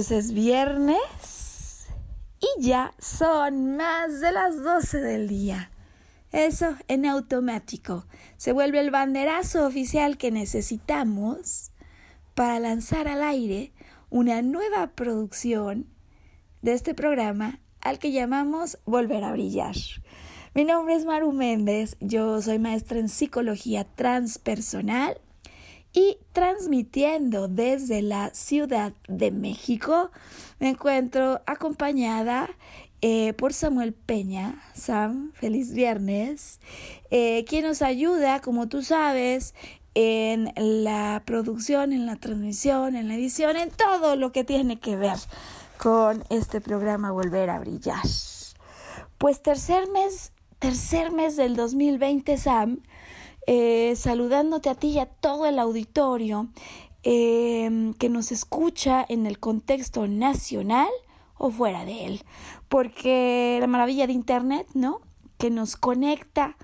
Pues es viernes y ya son más de las 12 del día. Eso en automático se vuelve el banderazo oficial que necesitamos para lanzar al aire una nueva producción de este programa al que llamamos Volver a Brillar. Mi nombre es Maru Méndez, yo soy maestra en psicología transpersonal y transmitiendo desde la Ciudad de México, me encuentro acompañada eh, por Samuel Peña. Sam, feliz viernes. Eh, quien nos ayuda, como tú sabes, en la producción, en la transmisión, en la edición, en todo lo que tiene que ver con este programa Volver a Brillar. Pues tercer mes, tercer mes del 2020, Sam, eh, saludándote a ti y a todo el auditorio em, que nos escucha en el contexto nacional o fuera de él, porque la maravilla de Internet, ¿no? Que nos conecta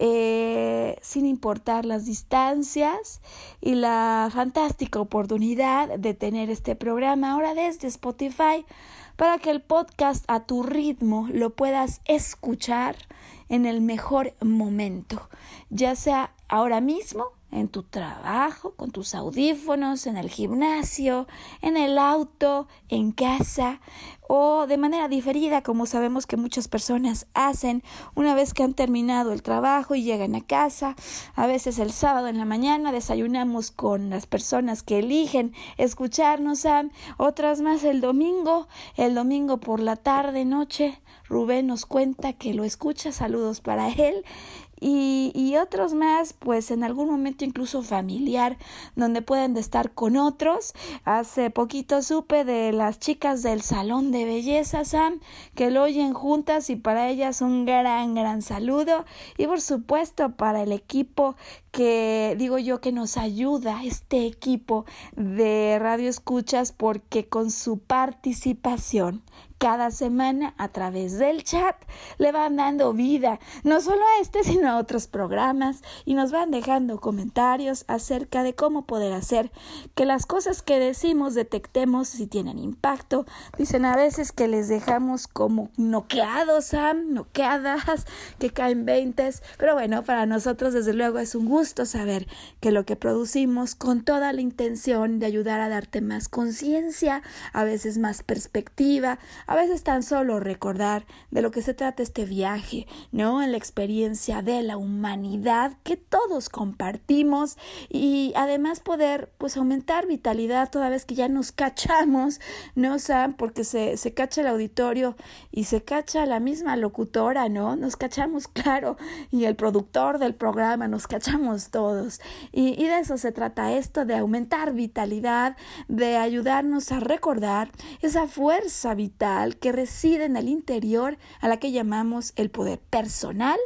eh, sin importar las distancias y la fantástica oportunidad de tener este programa ahora desde Spotify para que el podcast a tu ritmo lo puedas escuchar en el mejor momento, ya sea ahora mismo en tu trabajo, con tus audífonos, en el gimnasio, en el auto, en casa o de manera diferida, como sabemos que muchas personas hacen una vez que han terminado el trabajo y llegan a casa. A veces el sábado en la mañana desayunamos con las personas que eligen escucharnos, a otras más el domingo, el domingo por la tarde, noche. Rubén nos cuenta que lo escucha, saludos para él y, y, otros más, pues en algún momento incluso familiar, donde pueden estar con otros. Hace poquito supe de las chicas del salón de belleza, Sam, que lo oyen juntas y para ellas un gran, gran saludo. Y por supuesto para el equipo que digo yo que nos ayuda, este equipo de Radio Escuchas, porque con su participación cada semana a través del chat. Le van dando vida, no solo a este, sino a otros programas. Y nos van dejando comentarios acerca de cómo poder hacer que las cosas que decimos detectemos si tienen impacto. Dicen a veces que les dejamos como noqueados, Sam, noqueadas, que caen veintes, pero bueno, para nosotros desde luego es un gusto saber que lo que producimos con toda la intención de ayudar a darte más conciencia, a veces más perspectiva, a veces tan solo recordar de lo que se trata este viaje, ¿no? En la experiencia de la humanidad que todos compartimos y además poder pues aumentar vitalidad toda vez que ya nos cachamos, ¿no? Sam? Porque se, se cacha el auditorio y se cacha la misma locutora, ¿no? Nos cachamos, claro, y el productor del programa, nos cachamos todos. Y, y de eso se trata esto, de aumentar vitalidad, de ayudarnos a recordar esa fuerza vital que reside en el interior a la que llamamos el poder personal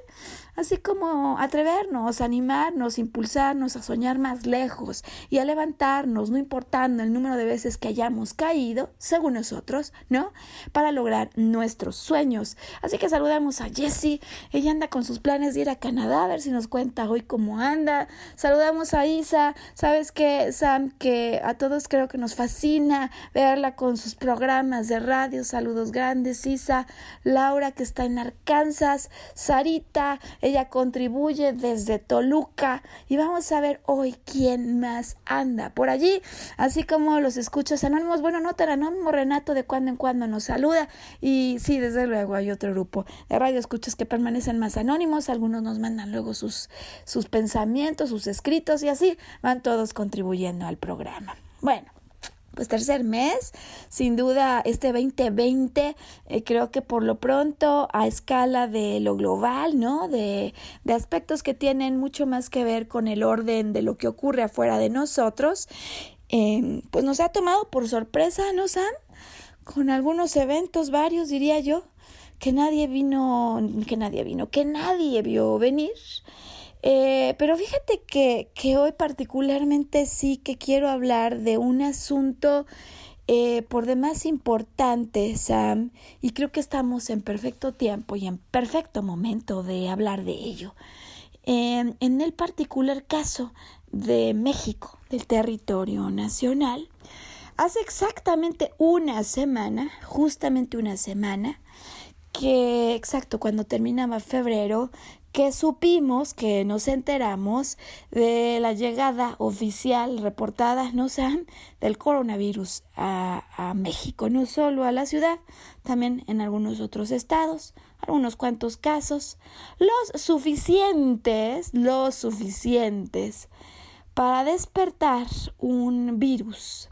así como atrevernos, animarnos, impulsarnos a soñar más lejos y a levantarnos, no importando el número de veces que hayamos caído, según nosotros, ¿no? Para lograr nuestros sueños. Así que saludamos a Jessie, ella anda con sus planes de ir a Canadá, a ver si nos cuenta hoy cómo anda. Saludamos a Isa, sabes que Sam, que a todos creo que nos fascina verla con sus programas de radio, saludos grandes, Isa, Laura que está en Arkansas, Sarita, ella contribuye desde Toluca y vamos a ver hoy quién más anda por allí, así como los escuchos anónimos. Bueno, no tan anónimo, Renato de cuando en cuando nos saluda y sí, desde luego hay otro grupo de radio escuchas que permanecen más anónimos, algunos nos mandan luego sus, sus pensamientos, sus escritos y así van todos contribuyendo al programa. Bueno, pues tercer mes, sin duda este 2020 eh, creo que por lo pronto a escala de lo global, ¿no? De, de aspectos que tienen mucho más que ver con el orden de lo que ocurre afuera de nosotros, em, pues nos ha tomado por sorpresa, ¿no, Sam? Con algunos eventos, varios diría yo, que nadie vino, que nadie vino, que nadie vio venir. Eh, pero fíjate que, que, hoy particularmente sí que quiero hablar de un asunto eh, por demás importante, Sam, y creo que estamos en perfecto tiempo y en perfecto momento de hablar de ello. en el particular caso de México, del territorio nacional, hace exactamente una semana, justamente una semana, que exacto cuando terminaba febrero que supimos, que nos enteramos de la llegada oficial reportada, ¿no saben?, del coronavirus a, a, México, no solo a la ciudad, también en algunos otros estados, algunos cuantos casos, los suficientes, los suficientes para despertar un virus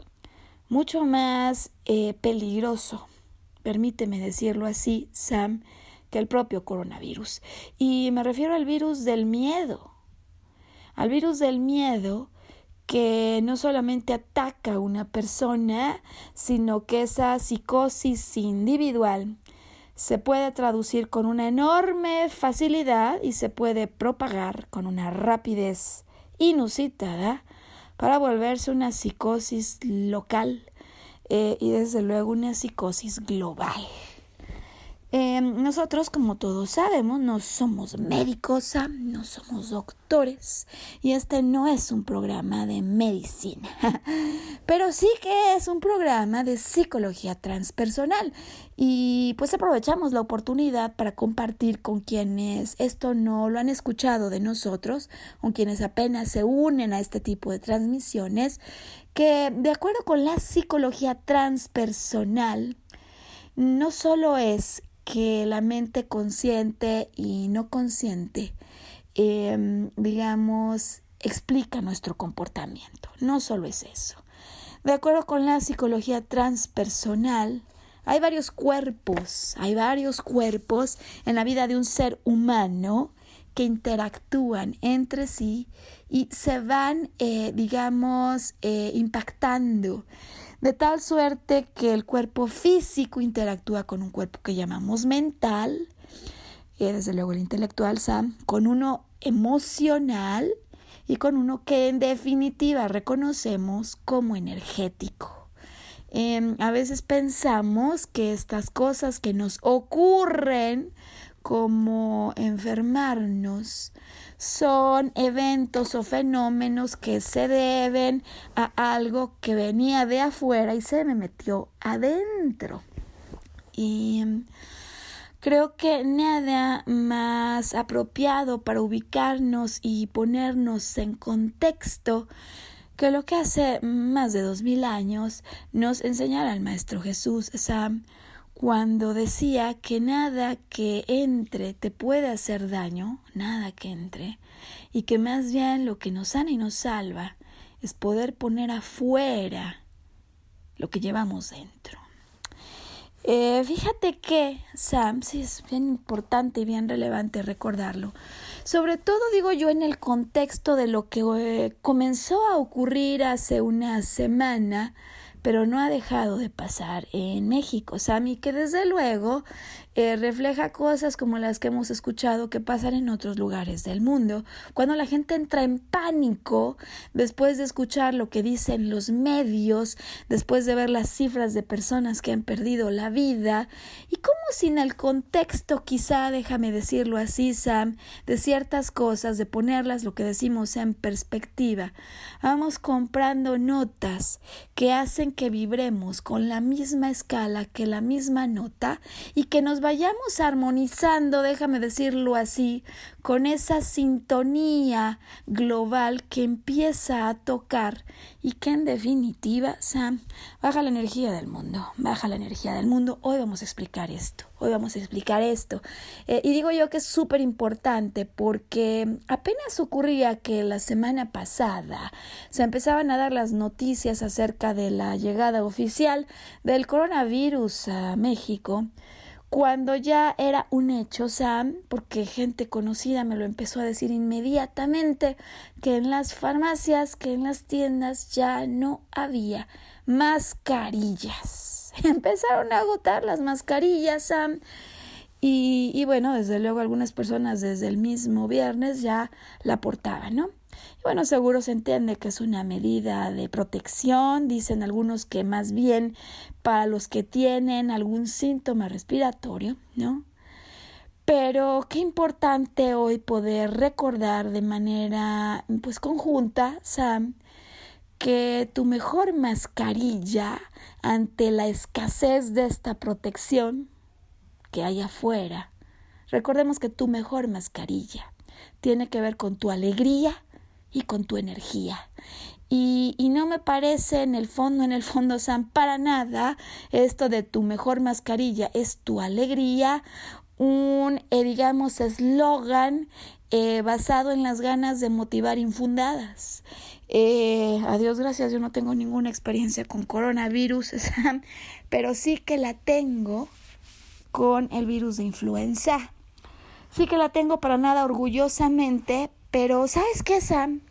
mucho más eh, peligroso, permíteme decirlo así, Sam, que el propio coronavirus. Y me refiero al virus del miedo, al virus del miedo que no solamente ataca a una persona, sino que esa psicosis individual se puede traducir con una enorme facilidad y se puede propagar con una rapidez inusitada para volverse una psicosis local eh, y desde luego una psicosis global. Em, nosotros, como todos sabemos, no somos médicos, no somos doctores y este no es un programa de medicina, pero sí que es un programa de psicología transpersonal y pues aprovechamos la oportunidad para compartir con quienes esto no lo han escuchado de nosotros, con quienes apenas se unen a este tipo de transmisiones, que de acuerdo con la psicología transpersonal, no solo es que la mente consciente y no consciente, em, digamos, explica nuestro comportamiento. No solo es eso. De acuerdo con la psicología transpersonal, hay varios cuerpos, hay varios cuerpos en la vida de un ser humano que interactúan entre sí y se van, eh, digamos, eh, impactando de tal suerte que el cuerpo físico interactúa con un cuerpo que llamamos mental, y desde luego el intelectual, Sam, con uno emocional y con uno que en definitiva reconocemos como energético. Em, a veces pensamos que estas cosas que nos ocurren como enfermarnos son eventos o fenómenos que se deben a algo que venía de afuera y se me metió adentro. Y mm, creo que nada más apropiado para ubicarnos y ponernos en contexto que lo que hace más de dos mil años nos enseñara el Maestro Jesús Sam cuando decía que nada que entre te puede hacer daño, nada que entre, y que más bien lo que nos sana y nos salva es poder poner afuera lo que llevamos dentro. Eh, fíjate que, Sam, sí es bien importante y bien relevante recordarlo. Sobre todo digo yo en el contexto de lo que eh, comenzó a ocurrir hace una semana pero no ha dejado de pasar en México, Sammy, que desde luego eh, refleja cosas como las que hemos escuchado que pasan en otros lugares del mundo, cuando la gente entra en pánico después de escuchar lo que dicen los medios, después de ver las cifras de personas que han perdido la vida, y como sin el contexto, quizá, déjame decirlo así, Sam, de ciertas cosas, de ponerlas, lo que decimos, en perspectiva, vamos comprando notas que hacen que vibremos con la misma escala que la misma nota y que nos vayamos armonizando, déjame decirlo así, con esa sintonía global que empieza a tocar y que en definitiva, Sam, baja la energía del mundo, baja la energía del mundo. Hoy vamos a explicar esto, hoy vamos a explicar esto. Eh, y digo yo que es súper importante porque apenas ocurría que la semana pasada se empezaban a dar las noticias acerca de la llegada oficial del coronavirus a México cuando ya era un hecho, Sam, porque gente conocida me lo empezó a decir inmediatamente, que en las farmacias, que en las tiendas ya no había mascarillas. Empezaron a agotar las mascarillas, Sam. Y, y bueno, desde luego algunas personas desde el mismo viernes ya la portaban, ¿no? bueno, seguro se entiende que es una medida de protección, dicen algunos que más bien para los que tienen algún síntoma respiratorio, ¿no? Pero qué importante hoy poder recordar de manera pues conjunta, Sam, que tu mejor mascarilla ante la escasez de esta protección que hay afuera, recordemos que tu mejor mascarilla tiene que ver con tu alegría, y con tu energía. Y, y, no me parece en el fondo, en el fondo, Sam, para nada esto de tu mejor mascarilla es tu alegría, un, eh, digamos, eslogan eh, basado en las ganas de motivar infundadas. Eh, a Dios gracias, yo no tengo ninguna experiencia con coronavirus, Sam, pero sí que la tengo con el virus de influenza. Sí que la tengo para nada orgullosamente, pero ¿sabes qué, Sam?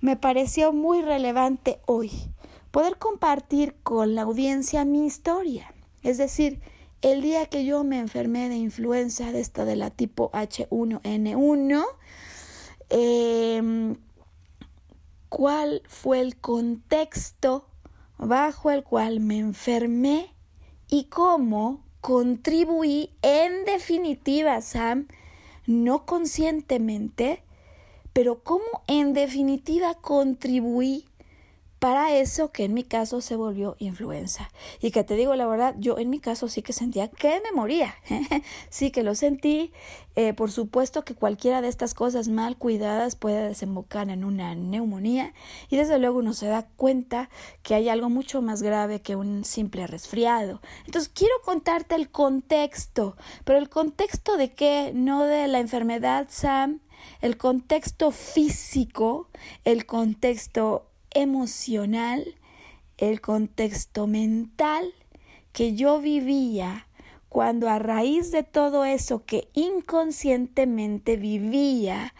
Me pareció muy relevante hoy poder compartir con la audiencia mi historia. Es decir, el día que yo me enfermé de influenza de esta de la tipo H1N1, em, cuál fue el contexto bajo el cual me enfermé y cómo contribuí en definitiva, Sam, no conscientemente, pero cómo en definitiva contribuí para eso que en mi caso se volvió influenza. Y que te digo la verdad, yo en mi caso sí que sentía que me moría. sí que lo sentí. Eh, por supuesto que cualquiera de estas cosas mal cuidadas puede desembocar en una neumonía. Y desde luego uno se da cuenta que hay algo mucho más grave que un simple resfriado. Entonces quiero contarte el contexto. Pero el contexto de qué, no de la enfermedad, Sam el contexto físico, el contexto emocional, el contexto mental que yo vivía cuando a raíz de todo eso que inconscientemente vivía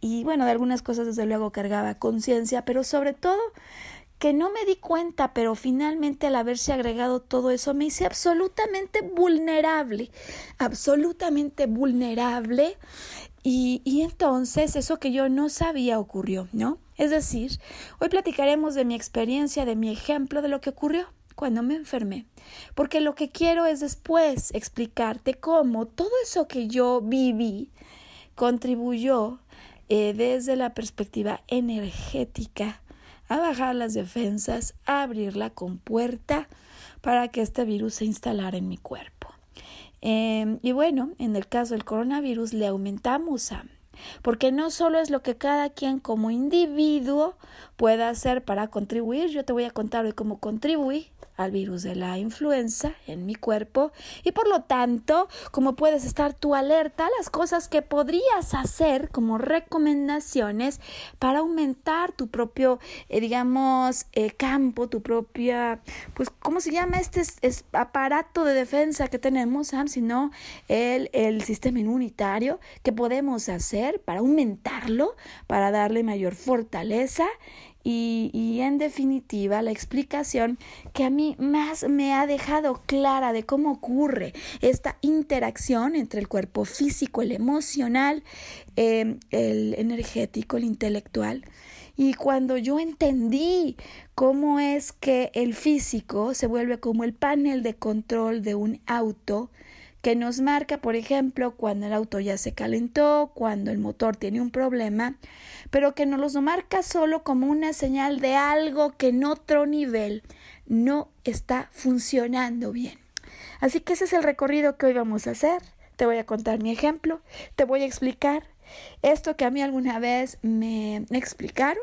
y bueno, de algunas cosas desde luego cargaba conciencia, pero sobre todo que no me di cuenta, pero finalmente al haberse agregado todo eso me hice absolutamente vulnerable, absolutamente vulnerable y, entonces eso que yo no sabía ocurrió, ¿no? Es decir, hoy platicaremos de mi experiencia, de mi ejemplo, de lo que ocurrió cuando me enfermé, porque lo que quiero es después explicarte cómo todo eso que yo viví contribuyó eh, desde la perspectiva energética a bajar las defensas, a abrir la compuerta para que este virus se instalara en mi cuerpo. Em, y bueno, en el caso del coronavirus le aumentamos a porque no solo es lo que cada quien como individuo pueda hacer para contribuir, yo te voy a contar hoy cómo contribuí al virus de la influenza en mi cuerpo y por lo tanto, como puedes estar tú alerta a las cosas que podrías hacer como recomendaciones para aumentar tu propio, eh, digamos, eh, campo, tu propia, pues, ¿cómo se llama este aparato de defensa que tenemos, Sam? Sino el, el sistema inmunitario que podemos hacer para aumentarlo, para darle mayor fortaleza y, y, en definitiva la explicación que a mí más me ha dejado clara de cómo ocurre esta interacción entre el cuerpo físico, el emocional, eh, el energético, el intelectual. Y cuando yo entendí cómo es que el físico se vuelve como el panel de control de un auto, que nos marca, por ejemplo, cuando el auto ya se calentó, cuando el motor tiene un problema, pero que nos lo marca solo como una señal de algo que en otro nivel no está funcionando bien. Así que ese es el recorrido que hoy vamos a hacer. Te voy a contar mi ejemplo, te voy a explicar esto que a mí alguna vez me explicaron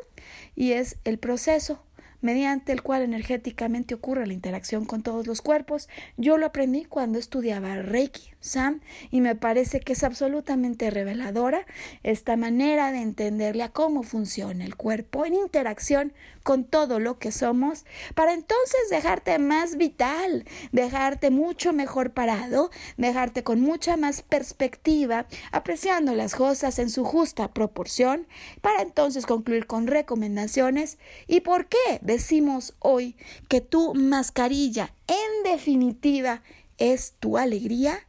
y es el proceso mediante el cual energéticamente ocurre la interacción con todos los cuerpos. Yo lo aprendí cuando estudiaba Reiki, Sam, y me parece que es absolutamente reveladora esta manera de entenderle a cómo funciona el cuerpo en interacción con todo lo que somos, para entonces dejarte más vital, dejarte mucho mejor parado, dejarte con mucha más perspectiva, apreciando las cosas en su justa proporción, para entonces concluir con recomendaciones. ¿Y por qué decimos hoy que tu mascarilla en definitiva es tu alegría?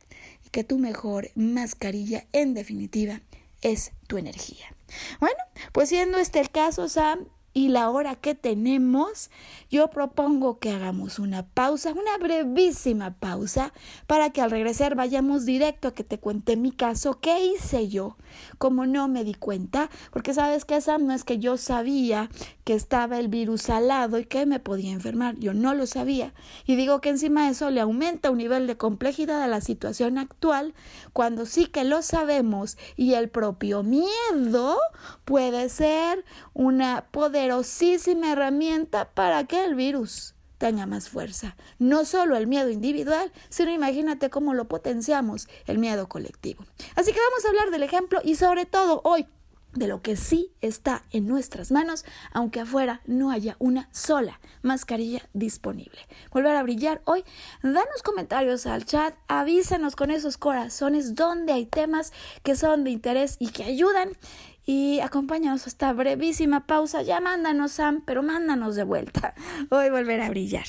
y que tu mejor mascarilla en definitiva es tu energía. Bueno, pues siendo este el caso, Sam, y la hora que tenemos, yo propongo que hagamos una pausa, una brevísima pausa, para que al regresar vayamos directo a que te cuente mi caso, qué hice yo, como no me di cuenta, porque sabes que esa no es que yo sabía que estaba el virus al lado y que me podía enfermar, yo no lo sabía. Y digo que encima de eso le aumenta un nivel de complejidad a la situación actual, cuando sí que lo sabemos y el propio miedo puede ser una poder poderosísima herramienta para que el virus tenga más fuerza. No solo el miedo individual, sino imagínate cómo lo potenciamos, el miedo colectivo. Así que vamos a hablar del ejemplo y sobre todo hoy de lo que sí está en nuestras manos, aunque afuera no haya una sola mascarilla disponible. Volver a brillar hoy, danos comentarios al chat, avísanos con esos corazones donde hay temas que son de interés y que ayudan y acompáñanos a esta brevísima pausa. Ya mándanos, Sam, pero mándanos de vuelta. Hoy volver a brillar.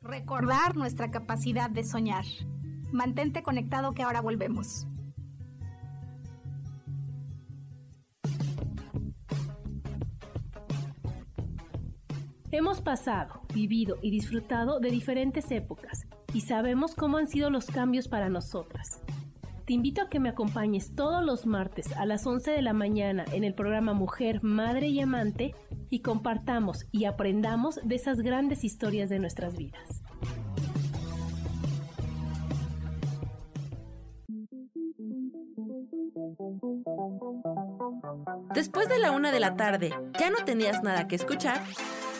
Recordar nuestra capacidad de soñar. Mantente conectado que ahora volvemos. Hemos pasado, vivido y disfrutado de diferentes épocas y sabemos cómo han sido los cambios para nosotras. Te invito a que me acompañes todos los martes a las 11 de la mañana en el programa Mujer, Madre y Amante y compartamos y aprendamos de esas grandes historias de nuestras vidas. Después de la una de la tarde, ¿ya no tenías nada que escuchar?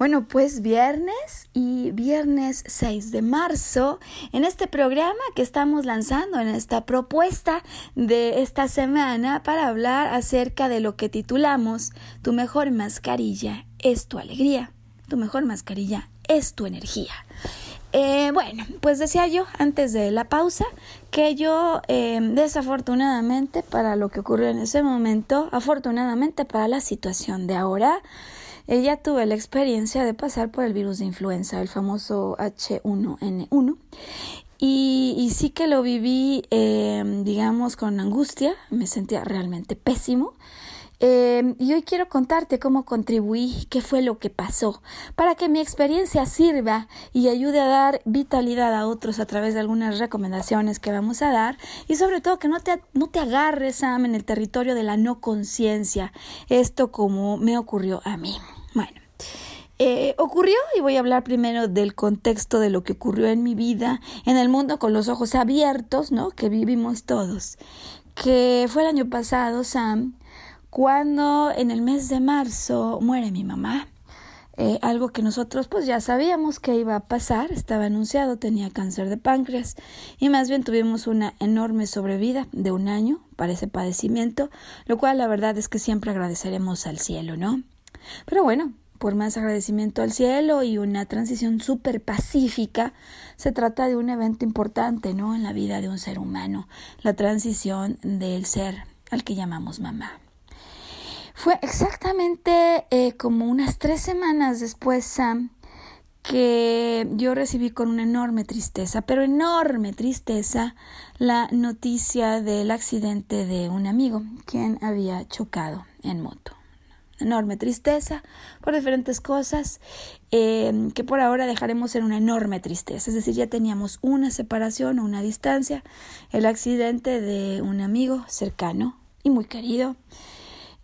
Bueno, pues viernes y viernes 6 de marzo, en este programa que estamos lanzando, en esta propuesta de esta semana para hablar acerca de lo que titulamos Tu mejor mascarilla es tu alegría, tu mejor mascarilla es tu energía. Eh, bueno, pues decía yo antes de la pausa que yo eh, desafortunadamente para lo que ocurrió en ese momento, afortunadamente para la situación de ahora, ella tuvo la experiencia de pasar por el virus de influenza, el famoso H1N1. Y, sí que lo viví, em, digamos, con angustia, me sentía realmente pésimo. Em, y hoy quiero contarte cómo contribuí, qué fue lo que pasó, para que mi experiencia sirva y ayude a dar vitalidad a otros a través de algunas recomendaciones que vamos a dar y sobre todo que no te, no te agarres, Sam, en el territorio de la no conciencia. Esto como me ocurrió a mí. Bueno. Eh, ocurrió y voy a hablar primero del contexto de lo que ocurrió en mi vida, en el mundo con los ojos abiertos, ¿no? Que vivimos todos. Que fue el año pasado, Sam, cuando en el mes de marzo muere mi mamá. Eh, algo que nosotros pues ya sabíamos que iba a pasar, estaba anunciado, tenía cáncer de páncreas y más bien tuvimos una enorme sobrevida de un año para ese padecimiento, lo cual la verdad es que siempre agradeceremos al cielo, ¿no? Pero bueno, por más agradecimiento al cielo y una transición súper pacífica, se trata de un evento importante, ¿no? En la vida de un ser humano, la transición del ser al que llamamos mamá. Fue exactamente eh, como unas tres semanas después, Sam, que yo recibí con una enorme tristeza, pero enorme tristeza, la noticia del accidente de un amigo quien había chocado en moto enorme tristeza por diferentes cosas em, que por ahora dejaremos en una enorme tristeza. Es decir, ya teníamos una separación o una distancia, el accidente de un amigo cercano y muy querido.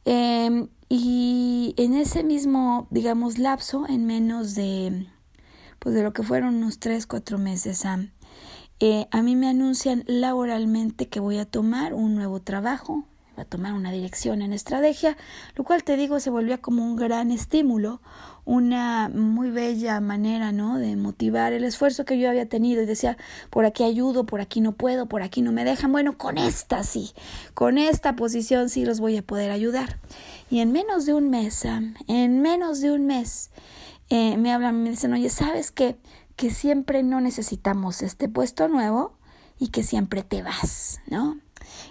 Em, y en ese mismo, digamos, lapso, en menos de, pues de lo que fueron unos tres, cuatro meses, eh, a mí me anuncian laboralmente que voy a tomar un nuevo trabajo, a tomar una dirección en estrategia, lo cual te digo se volvía como un gran estímulo, una muy bella manera, ¿no? De motivar el esfuerzo que yo había tenido y decía, por aquí ayudo, por aquí no puedo, por aquí no me dejan, bueno, con esta sí, con esta posición sí los voy a poder ayudar. Y en menos de un mes, en menos de un mes, eh, me hablan, me dicen, oye, ¿sabes qué? Que siempre no necesitamos este puesto nuevo y que siempre te vas, ¿no?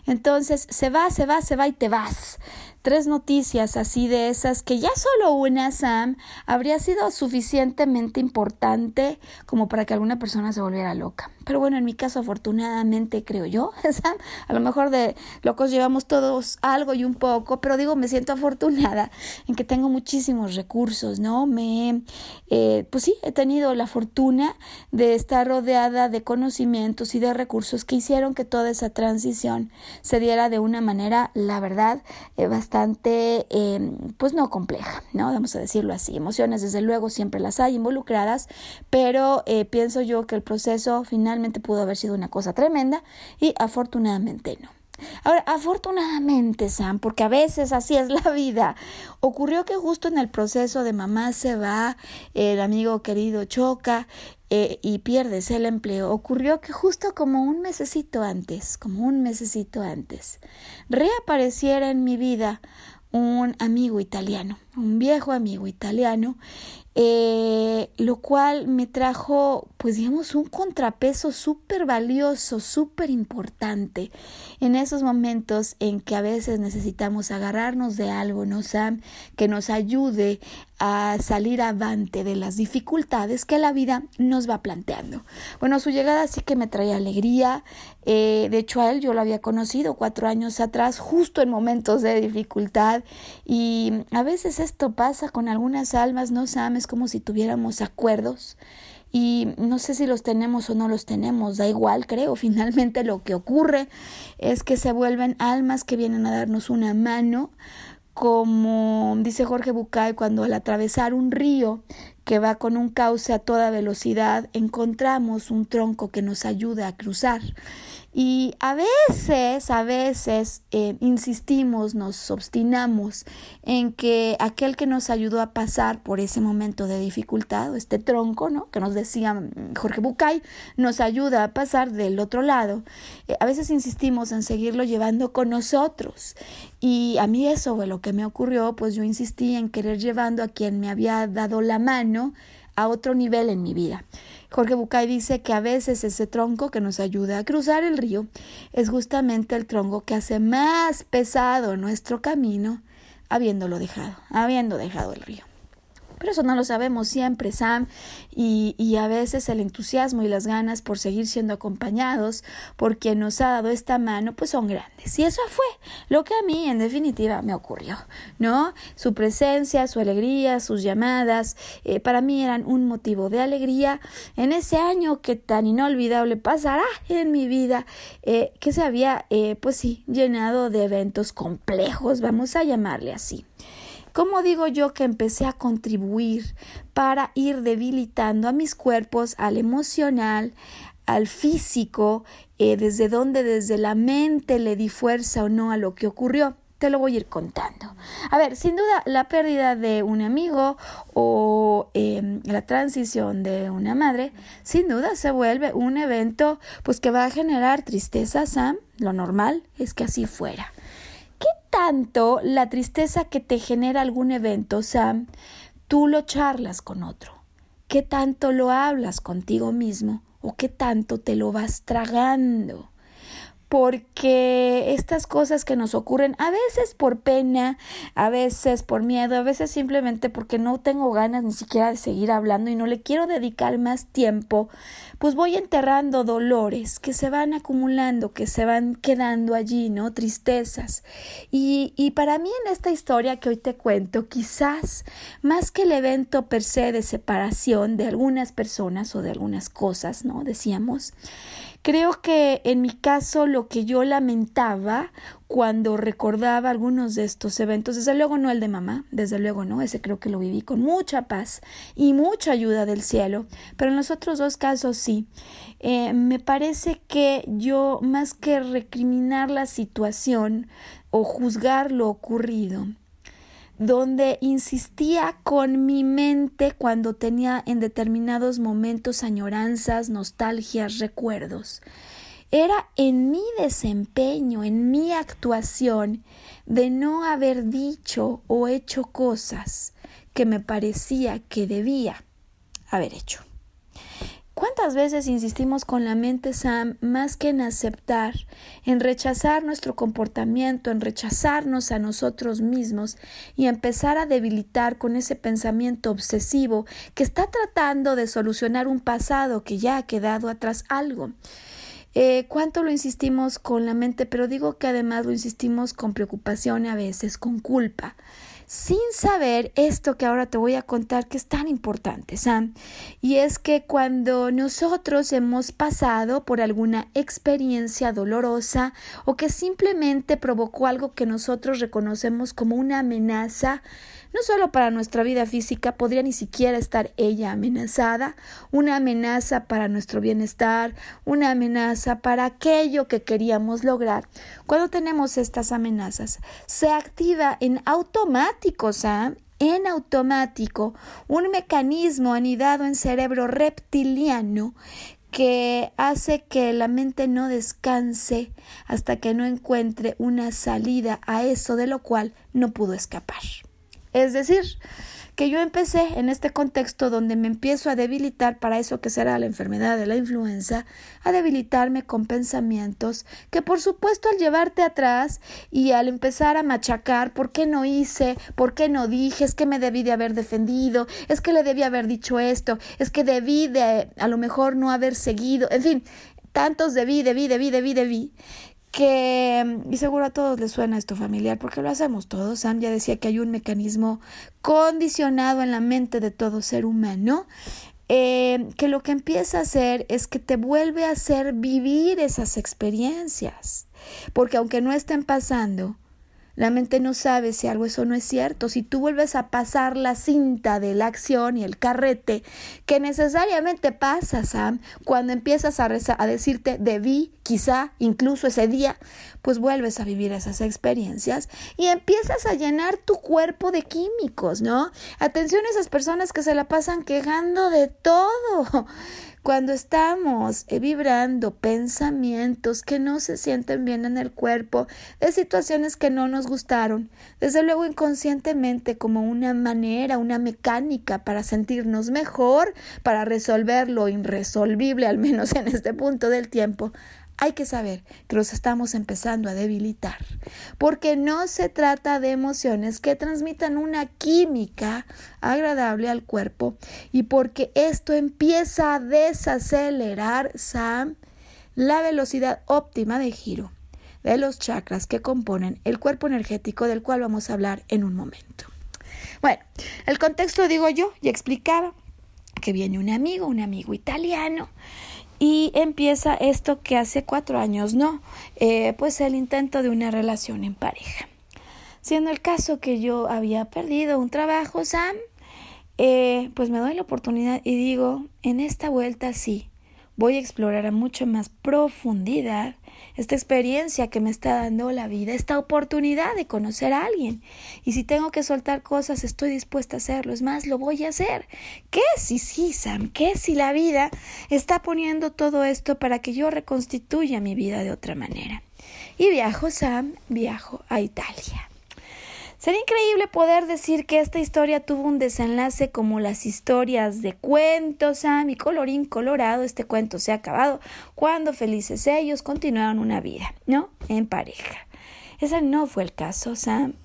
Entonces se va, se va, se va y te vas tres noticias así de esas que ya solo una, Sam, habría sido suficientemente importante como para que alguna persona se volviera loca. Pero bueno, en mi caso, afortunadamente, creo yo, Sam, a lo mejor de locos llevamos todos algo y un poco, pero digo, me siento afortunada en que tengo muchísimos recursos, ¿no? Me, eh, pues sí, he tenido la fortuna de estar rodeada de conocimientos y de recursos que hicieron que toda esa transición se diera de una manera, la verdad, eh, bastante bastante, em, pues no compleja, ¿no? Vamos a decirlo así. Emociones, desde luego, siempre las hay involucradas, pero eh, pienso yo que el proceso finalmente pudo haber sido una cosa tremenda y afortunadamente no. Ahora, afortunadamente, Sam, porque a veces así es la vida, ocurrió que justo en el proceso de mamá se va, el amigo querido choca eh, y pierdes el empleo. Ocurrió que justo como un mesecito antes, como un mesecito antes, reapareciera en mi vida un amigo italiano, un viejo amigo italiano, eh, lo cual me trajo, pues digamos, un contrapeso súper valioso, súper importante en esos momentos en que a veces necesitamos agarrarnos de algo, ¿no, Sam? Que nos ayude a salir avante de las dificultades que la vida nos va planteando. Bueno, su llegada sí que me traía alegría. Eh, de hecho, a él yo lo había conocido cuatro años atrás, justo en momentos de dificultad. Y a veces esto pasa con algunas almas, no sabes, como si tuviéramos acuerdos y no sé si los tenemos o no los tenemos, da igual, creo. Finalmente lo que ocurre es que se vuelven almas que vienen a darnos una mano como dice Jorge Bucay, cuando al atravesar un río que va con un cauce a toda velocidad, encontramos un tronco que nos ayuda a cruzar. Y a veces, a veces eh, insistimos, nos obstinamos en que aquel que nos ayudó a pasar por ese momento de dificultad, este tronco, ¿no? Que nos decía Jorge Bucay, nos ayuda a pasar del otro lado. Eh, a veces insistimos en seguirlo llevando con nosotros. Y a mí eso fue lo que me ocurrió, pues yo insistí en querer llevando a quien me había dado la mano a otro nivel en mi vida. Jorge Bucay dice que a veces ese tronco que nos ayuda a cruzar el río es justamente el tronco que hace más pesado nuestro camino habiéndolo dejado, habiendo dejado el río. Pero eso no lo sabemos siempre, Sam, y, y, a veces el entusiasmo y las ganas por seguir siendo acompañados por quien nos ha dado esta mano, pues son grandes. Y eso fue lo que a mí, en definitiva, me ocurrió, ¿no? Su presencia, su alegría, sus llamadas, eh, para mí eran un motivo de alegría en ese año que tan inolvidable pasará en mi vida, eh, que se había, eh, pues sí, llenado de eventos complejos, vamos a llamarle así. ¿Cómo digo yo que empecé a contribuir para ir debilitando a mis cuerpos, al emocional, al físico, eh, desde donde desde la mente le di fuerza o no a lo que ocurrió? Te lo voy a ir contando. A ver, sin duda la pérdida de un amigo o em, la transición de una madre, sin duda se vuelve un evento pues que va a generar tristeza, Sam. Lo normal es que así fuera. ¿Qué tanto la tristeza que te genera algún evento, Sam, tú lo charlas con otro? ¿Qué tanto lo hablas contigo mismo? ¿O qué tanto te lo vas tragando? Porque estas cosas que nos ocurren a veces por pena, a veces por miedo, a veces simplemente porque no tengo ganas ni siquiera de seguir hablando y no le quiero dedicar más tiempo, pues voy enterrando dolores que se van acumulando, que se van quedando allí, ¿no? Tristezas. Y, para mí en esta historia que hoy te cuento, quizás más que el evento per se de separación de algunas personas o de algunas cosas, ¿no? Decíamos, Creo que en mi caso lo que yo lamentaba cuando recordaba algunos de estos eventos, desde luego no el de mamá, desde luego no, ese creo que lo viví con mucha paz y mucha ayuda del cielo, pero en los otros dos casos sí. Eh, me parece que yo más que recriminar la situación o juzgar lo ocurrido, donde insistía con mi mente cuando tenía en determinados momentos añoranzas, nostalgias, recuerdos. Era en mi desempeño, en mi actuación, de no haber dicho o hecho cosas que me parecía que debía haber hecho. ¿Cuántas veces insistimos con la mente, Sam, más que en aceptar, en rechazar nuestro comportamiento, en rechazarnos a nosotros mismos y empezar a debilitar con ese pensamiento obsesivo que está tratando de solucionar un pasado que ya ha quedado atrás algo? Eh, ¿Cuánto lo insistimos con la mente? Pero digo que además lo insistimos con preocupación a veces con culpa sin saber esto que ahora te voy a contar que es tan importante, Sam. Y es que cuando nosotros hemos pasado por alguna experiencia dolorosa o que simplemente provocó algo que nosotros reconocemos como una amenaza, no solo para nuestra vida física, podría ni siquiera estar ella amenazada, una amenaza para nuestro bienestar, una amenaza para aquello que queríamos lograr. Cuando tenemos estas amenazas, se activa en automático, Sam, en automático un mecanismo anidado en cerebro reptiliano que hace que la mente no descanse hasta que no encuentre una salida a eso de lo cual no pudo escapar. Es decir, que yo empecé en este contexto donde me empiezo a debilitar para eso que será la enfermedad de la influenza, a debilitarme con pensamientos que por supuesto al llevarte atrás y al empezar a machacar por qué no hice, por qué no dije, es que me debí de haber defendido, es que le debí haber dicho esto, es que debí de a lo mejor no haber seguido, en fin, tantos debí, debí, debí, debí, debí, que, y seguro a todos les suena esto familiar, porque lo hacemos todos. Sam ya decía que hay un mecanismo condicionado en la mente de todo ser humano, eh, que lo que empieza a hacer es que te vuelve a hacer vivir esas experiencias, porque aunque no estén pasando, La mente no sabe si algo eso no es cierto. Si tú vuelves a pasar la cinta de la acción y el carrete, que necesariamente pasa, Sam, cuando empiezas a, a decirte debí, quizá, incluso ese día, pues vuelves a vivir esas experiencias y empiezas a llenar tu cuerpo de químicos, ¿no? Atención a esas personas que se la pasan quejando de todo. Cuando estamos eh, vibrando pensamientos que no se sienten bien en el cuerpo, de situaciones que no nos gustaron, desde luego inconscientemente como una manera, una mecánica para sentirnos mejor, para resolver lo irresolvible, al menos en este punto del tiempo, hay que saber que los estamos empezando a debilitar, porque no se trata de emociones que transmitan una química agradable al cuerpo y porque esto empieza a desacelerar, Sam, la velocidad óptima de giro de los chakras que componen el cuerpo energético del cual vamos a hablar en un momento. Bueno, el contexto digo yo, ya explicaba que viene un amigo, un amigo italiano, y empieza esto que hace cuatro años no, eh, pues el intento de una relación en pareja. Siendo el caso que yo había perdido un trabajo, Sam, eh, pues me doy la oportunidad y digo, en esta vuelta sí, voy a explorar a mucho más profundidad esta experiencia que me está dando la vida, esta oportunidad de conocer a alguien. Y si tengo que soltar cosas, estoy dispuesta a hacerlo. Es más, lo voy a hacer. ¿Qué si sí, Sam? ¿Qué si la vida está poniendo todo esto para que yo reconstituya mi vida de otra manera? Y viajo, Sam, viajo a Italia. Sería increíble poder decir que esta historia tuvo un desenlace como las historias de cuentos, Sam, y colorín colorado, este cuento se ha acabado cuando felices ellos continuaron una vida, ¿no? En pareja. Ese no fue el caso, Sam.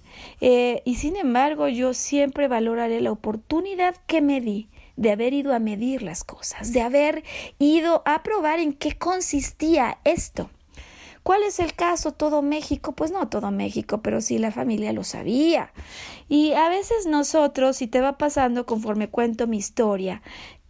Eh, y sin embargo, yo siempre valoraré la oportunidad que me di de haber ido a medir las cosas, de haber ido a probar en qué consistía esto. ¿Cuál es el caso? ¿Todo México? Pues no todo México, pero sí la familia lo sabía. Y a veces nosotros, y te va pasando conforme cuento mi historia,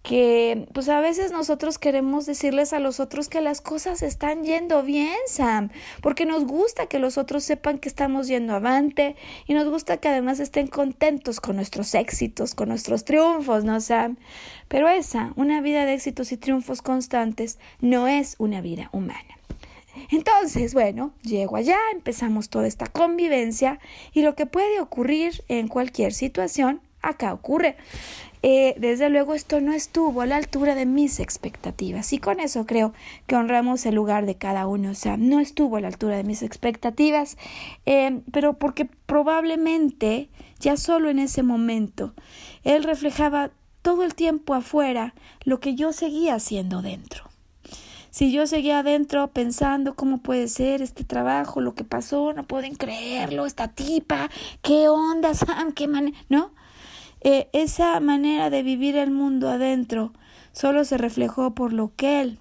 que pues a veces nosotros queremos decirles a los otros que las cosas están yendo bien, Sam, porque nos gusta que los otros sepan que estamos yendo avante y nos gusta que además estén contentos con nuestros éxitos, con nuestros triunfos, ¿no, Sam? Pero esa, una vida de éxitos y triunfos constantes, no es una vida humana. Entonces, bueno, llego allá, empezamos toda esta convivencia y lo que puede ocurrir en cualquier situación, acá ocurre. Eh, desde luego esto no estuvo a la altura de mis expectativas y con eso creo que honramos el lugar de cada uno, o sea, no estuvo a la altura de mis expectativas, eh, pero porque probablemente ya solo en ese momento él reflejaba todo el tiempo afuera lo que yo seguía haciendo dentro. Si yo seguía adentro pensando cómo puede ser este trabajo, lo que pasó, no pueden creerlo, esta tipa, qué onda, Sam, qué manera, ¿no? Eh, esa manera de vivir el mundo adentro solo se reflejó por lo que él,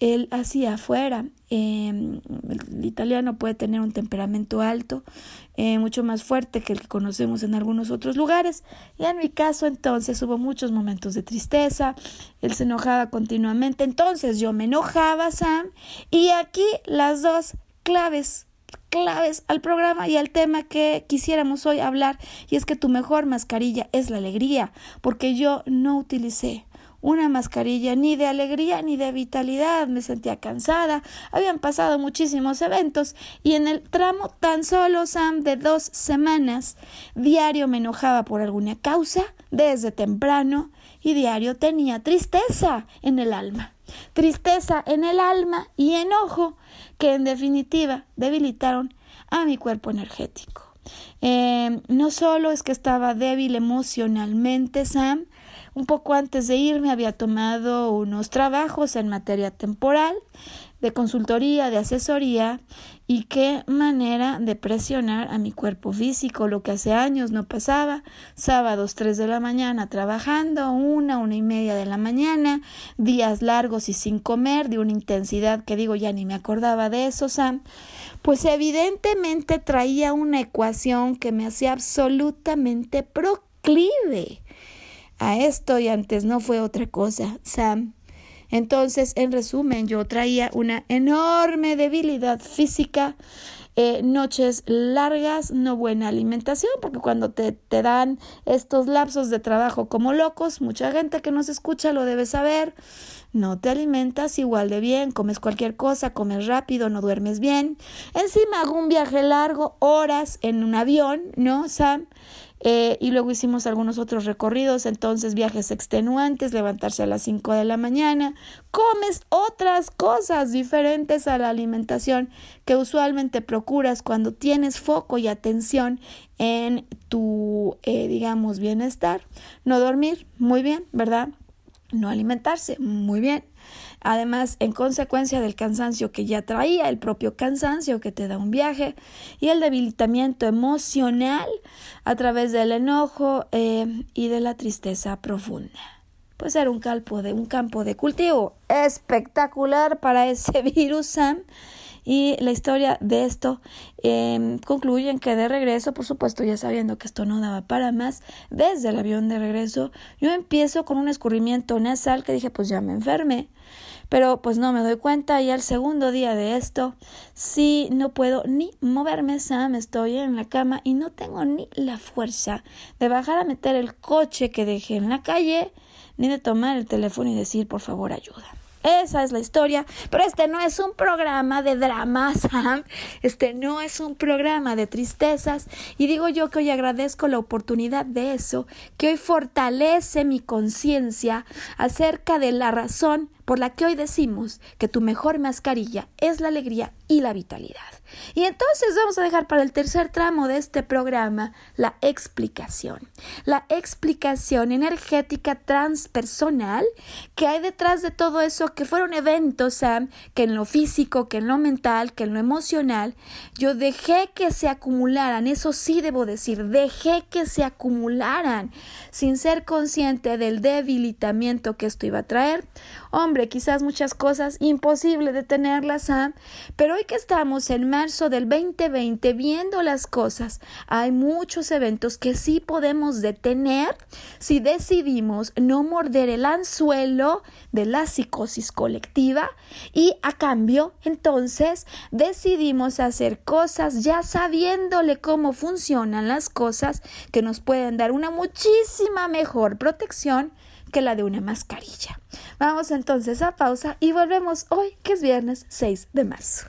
él hacía afuera. Em, el italiano puede tener un temperamento alto, eh, mucho más fuerte que el que conocemos en algunos otros lugares. Y en mi caso entonces hubo muchos momentos de tristeza, él se enojaba continuamente, entonces yo me enojaba, Sam, y aquí las dos claves claves al programa y al tema que quisiéramos hoy hablar. Y es que tu mejor mascarilla es la alegría porque yo no utilicé una mascarilla ni de alegría ni de vitalidad, me sentía cansada, habían pasado muchísimos eventos y en el tramo tan solo, Sam, de dos semanas, diario me enojaba por alguna causa, desde temprano, y diario tenía tristeza en el alma. Tristeza en el alma y enojo que en definitiva debilitaron a mi cuerpo energético. Eh, no solo es que estaba débil emocionalmente, Sam, un poco antes de irme había tomado unos trabajos en materia temporal, de consultoría, de asesoría y qué manera de presionar a mi cuerpo físico, lo que hace años no pasaba, sábados 3 de la mañana trabajando, una, una y media de la mañana, días largos y sin comer, de una intensidad que digo ya ni me acordaba de eso, Sam, pues evidentemente traía una ecuación que me hacía absolutamente proclive a esto y antes no fue otra cosa, Sam. Entonces, en resumen, yo traía una enorme debilidad física eh, noches largas, no buena alimentación, porque cuando te, te dan estos lapsos de trabajo como locos, mucha gente que nos escucha lo debe saber, no te alimentas igual de bien, comes cualquier cosa, comes rápido, no duermes bien. Encima hago un viaje largo, horas en un avión, ¿no, Sam? Eh, y luego hicimos algunos otros recorridos, entonces viajes extenuantes, levantarse a las 5 de la mañana, comes otras cosas diferentes a la alimentación que usualmente procuras cuando tienes foco y atención en tu, eh, digamos, bienestar. No dormir, muy bien, ¿verdad? No alimentarse, muy bien. Además, en consecuencia del cansancio que ya traía, el propio cansancio que te da un viaje y el debilitamiento emocional a través del enojo eh, y de la tristeza profunda. Pues era un campo de, un campo de cultivo espectacular para ese virus, Sam. Y la historia de esto eh, concluye en que de regreso, por supuesto, ya sabiendo que esto no daba para más, desde el avión de regreso, yo empiezo con un escurrimiento nasal que dije, pues ya me enfermé pero pues no me doy cuenta y al segundo día de esto, sí no puedo ni moverme, Sam, estoy en la cama y no tengo ni la fuerza de bajar a meter el coche que dejé en la calle, ni de tomar el teléfono y decir por favor ayuda. Esa es la historia, pero este no es un programa de dramas, Sam. Este no es un programa de tristezas. Y digo yo que hoy agradezco la oportunidad de eso, que hoy fortalece mi conciencia acerca de la razón por la que hoy decimos que tu mejor mascarilla es la alegría y la vitalidad. Y entonces vamos a dejar para el tercer tramo de este programa la explicación. La explicación energética transpersonal que hay detrás de todo eso que fueron eventos, Sam, que en lo físico, que en lo mental, que en lo emocional, yo dejé que se acumularan, eso sí debo decir, dejé que se acumularan sin ser consciente del debilitamiento que esto iba a traer. Hombre, quizás muchas cosas imposible de tenerlas, Sam, pero hoy que estamos en marzo del 2020 viendo las cosas, hay muchos eventos que sí podemos detener si decidimos no morder el anzuelo de la psicosis colectiva y a cambio entonces decidimos hacer cosas ya sabiéndole cómo funcionan las cosas que nos pueden dar una muchísima mejor protección que la de una mascarilla. Vamos entonces a pausa y volvemos hoy que es viernes 6 de marzo.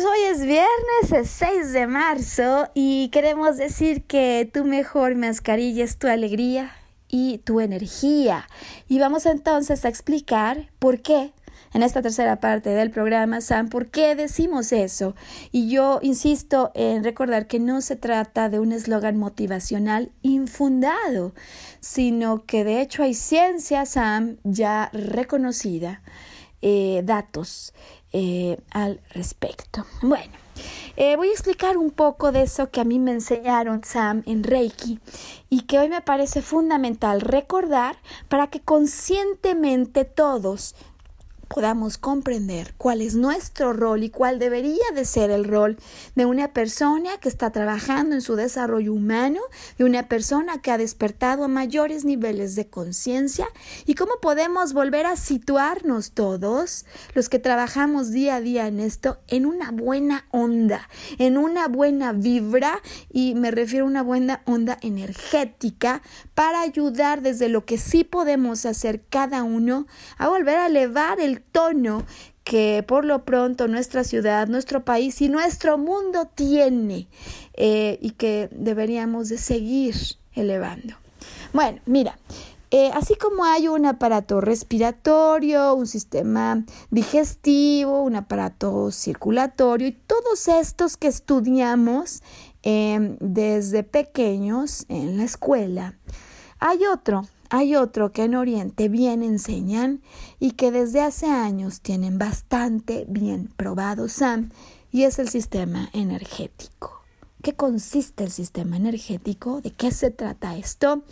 Pues hoy es viernes, es 6 de marzo y queremos decir que tu mejor mascarilla es tu alegría y tu energía. Y vamos entonces a explicar por qué en esta tercera parte del programa, Sam, ¿por qué decimos eso? Y yo insisto en recordar que no se trata de un eslogan motivacional infundado, sino que de hecho hay ciencia, Sam, ya reconocida, eh, datos eh, al respecto. Bueno. Eh, voy a explicar un poco de eso que a mí me enseñaron Sam en Reiki y que hoy me parece fundamental recordar para que conscientemente todos podamos comprender cuál es nuestro rol y cuál debería de ser el rol de una persona que está trabajando en su desarrollo humano, de una persona que ha despertado a mayores niveles de conciencia y cómo podemos volver a situarnos todos, los que trabajamos día a día en esto, en una buena onda, en una buena vibra y me refiero a una buena onda energética para ayudar desde lo que sí podemos hacer cada uno a volver a elevar el tono que por lo pronto nuestra ciudad, nuestro país y nuestro mundo tiene eh, y que deberíamos de seguir elevando. Bueno, mira, eh, así como hay un aparato respiratorio, un sistema digestivo, un aparato circulatorio y todos estos que estudiamos em, desde pequeños en la escuela, hay otro hay otro que en Oriente bien enseñan y que desde hace años tienen bastante bien probado Sam y es el sistema energético. ¿Qué consiste el sistema energético? ¿De qué se trata esto?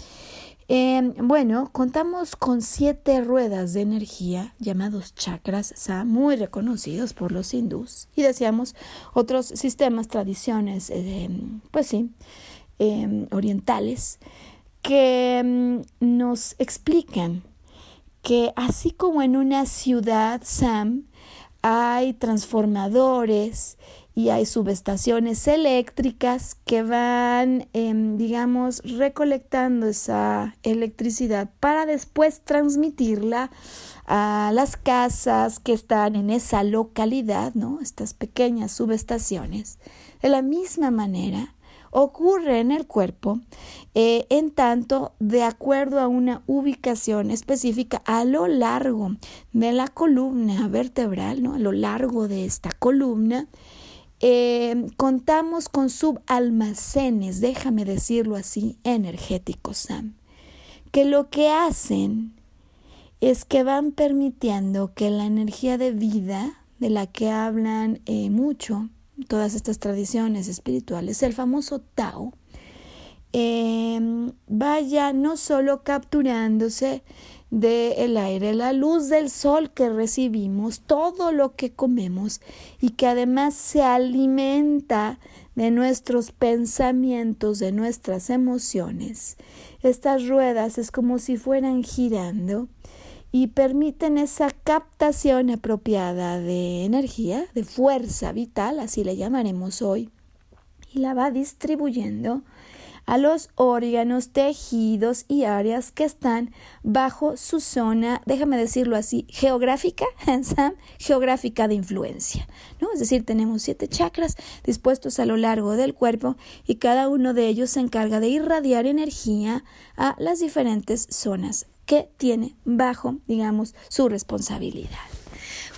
Em, bueno, contamos con siete ruedas de energía llamados chakras, Sam, muy reconocidos por los hindús. Y decíamos otros sistemas, tradiciones, eh, pues sí, em, orientales que mm, nos explican que así como en una ciudad, Sam, hay transformadores y hay subestaciones eléctricas que van, em, digamos, recolectando esa electricidad para después transmitirla a las casas que están en esa localidad, ¿no? Estas pequeñas subestaciones. De la misma manera, ocurre en el cuerpo eh, en tanto de acuerdo a una ubicación específica a lo largo de la columna vertebral, ¿no? a lo largo de esta columna, eh, contamos con subalmacenes, déjame decirlo así, energéticos, Sam, que lo que hacen es que van permitiendo que la energía de vida, de la que hablan eh, mucho, todas estas tradiciones espirituales, el famoso Tao, em, vaya no solo capturándose del aire, la luz del sol que recibimos, todo lo que comemos y que además se alimenta de nuestros pensamientos, de nuestras emociones. Estas ruedas es como si fueran girando y permiten esa captación apropiada de energía, de fuerza vital, así le llamaremos hoy, y la va distribuyendo a los órganos, tejidos y áreas que están bajo su zona, déjame decirlo así, geográfica, geográfica de influencia. ¿no? Es decir, tenemos siete chakras dispuestos a lo largo del cuerpo y cada uno de ellos se encarga de irradiar energía a las diferentes zonas que tiene bajo, digamos, su responsabilidad.